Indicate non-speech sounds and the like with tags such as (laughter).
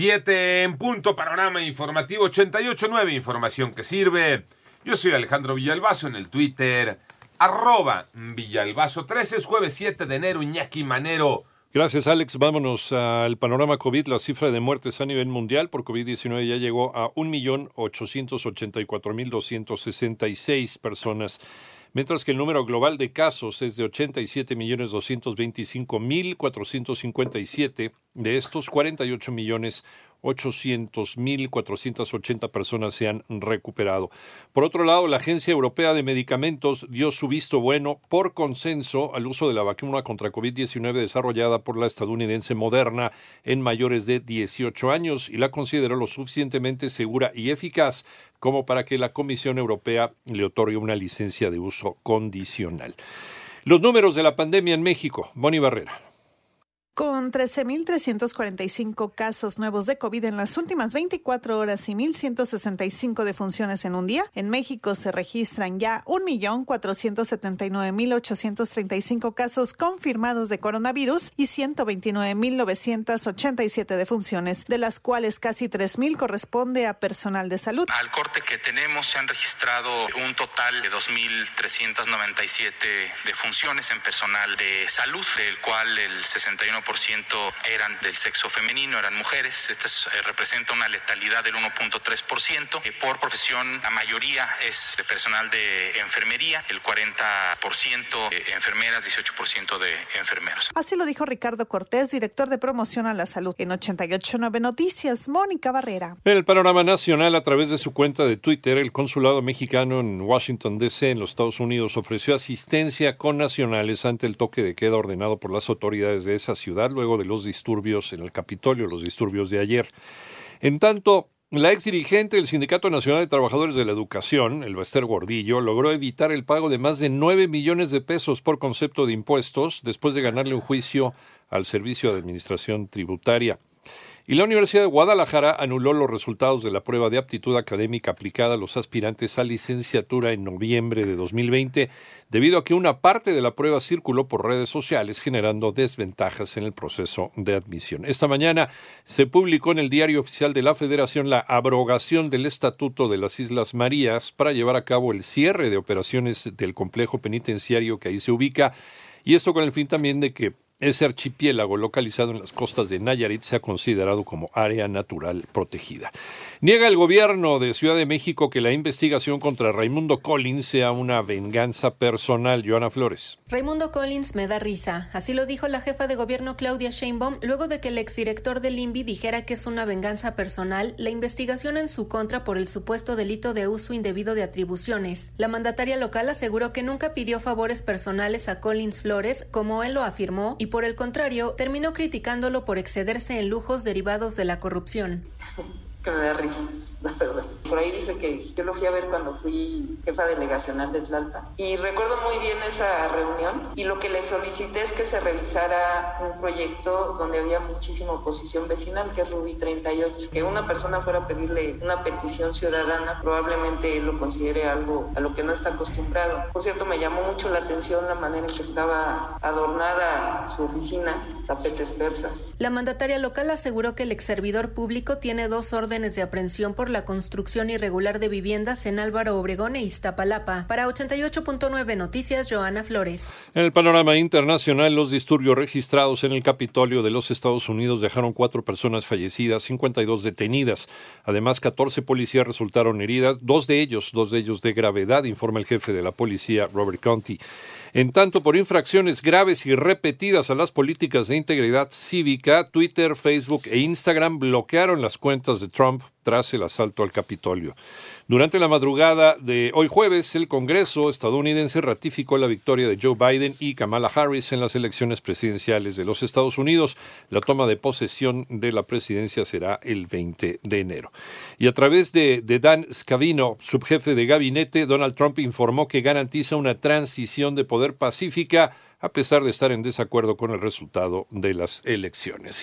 Siete en punto, panorama informativo 88.9, información que sirve. Yo soy Alejandro Villalbazo en el Twitter, arroba Villalbazo 13, es jueves 7 de enero, Iñaki Manero. Gracias, Alex. Vámonos al panorama COVID. La cifra de muertes a nivel mundial por COVID-19 ya llegó a 1.884.266 personas mientras que el número global de casos es de 87.225.457. De estos, 48 millones 800.480 personas se han recuperado. Por otro lado, la Agencia Europea de Medicamentos dio su visto bueno por consenso al uso de la vacuna contra COVID-19 desarrollada por la estadounidense Moderna en mayores de 18 años y la consideró lo suficientemente segura y eficaz como para que la Comisión Europea le otorgue una licencia de uso condicional. Los números de la pandemia en México. Boni Barrera. Con 13.345 casos nuevos de COVID en las últimas 24 horas y 1.165 defunciones en un día, en México se registran ya 1.479.835 casos confirmados de coronavirus y 129.987 defunciones, de las cuales casi 3.000 corresponde a personal de salud. Al corte que tenemos se han registrado un total de 2.397 defunciones en personal de salud, del cual el 61% eran del sexo femenino, eran mujeres. Esto eh, representa una letalidad del 1.3%. Eh, por profesión, la mayoría es de personal de enfermería, el 40% de enfermeras, 18% de enfermeros. Así lo dijo Ricardo Cortés, director de promoción a la salud. En 889 Noticias, Mónica Barrera. En el panorama nacional, a través de su cuenta de Twitter, el consulado mexicano en Washington, D.C., en los Estados Unidos, ofreció asistencia con nacionales ante el toque de queda ordenado por las autoridades de esa ciudad luego de los disturbios en el Capitolio, los disturbios de ayer. En tanto, la ex dirigente del Sindicato Nacional de Trabajadores de la Educación, el Bester Gordillo, logró evitar el pago de más de 9 millones de pesos por concepto de impuestos después de ganarle un juicio al Servicio de Administración Tributaria. Y la Universidad de Guadalajara anuló los resultados de la prueba de aptitud académica aplicada a los aspirantes a licenciatura en noviembre de 2020, debido a que una parte de la prueba circuló por redes sociales, generando desventajas en el proceso de admisión. Esta mañana se publicó en el Diario Oficial de la Federación la abrogación del Estatuto de las Islas Marías para llevar a cabo el cierre de operaciones del complejo penitenciario que ahí se ubica, y esto con el fin también de que ese archipiélago localizado en las costas de Nayarit se ha considerado como área natural protegida. Niega el gobierno de Ciudad de México que la investigación contra Raimundo Collins sea una venganza personal. Joana Flores. Raimundo Collins me da risa. Así lo dijo la jefa de gobierno Claudia Sheinbaum luego de que el exdirector del INVI dijera que es una venganza personal la investigación en su contra por el supuesto delito de uso indebido de atribuciones. La mandataria local aseguró que nunca pidió favores personales a Collins Flores, como él lo afirmó, y por el contrario, terminó criticándolo por excederse en lujos derivados de la corrupción. que me da risa (laughs) Por ahí dice que yo lo fui a ver cuando fui jefa delegacional de Tlalpan. Y recuerdo muy bien esa reunión y lo que le solicité es que se revisara un proyecto donde había muchísima oposición vecinal, que es Rubí 38. Que una persona fuera a pedirle una petición ciudadana, probablemente lo considere algo a lo que no está acostumbrado. Por cierto, me llamó mucho la atención la manera en que estaba adornada su oficina, tapetes persas. La mandataria local aseguró que el ex servidor público tiene dos órdenes de aprehensión por la construcción irregular de viviendas en Álvaro Obregón e Iztapalapa. Para 88.9 Noticias, Joana Flores. En el panorama internacional, los disturbios registrados en el Capitolio de los Estados Unidos dejaron cuatro personas fallecidas, 52 detenidas. Además, 14 policías resultaron heridas, dos de ellos, dos de ellos de gravedad, informa el jefe de la policía, Robert Conti. En tanto, por infracciones graves y repetidas a las políticas de integridad cívica, Twitter, Facebook e Instagram bloquearon las cuentas de Trump tras el asalto al Capitolio. Durante la madrugada de hoy jueves, el Congreso estadounidense ratificó la victoria de Joe Biden y Kamala Harris en las elecciones presidenciales de los Estados Unidos. La toma de posesión de la presidencia será el 20 de enero. Y a través de, de Dan Scavino, subjefe de gabinete, Donald Trump informó que garantiza una transición de poder pacífica a pesar de estar en desacuerdo con el resultado de las elecciones.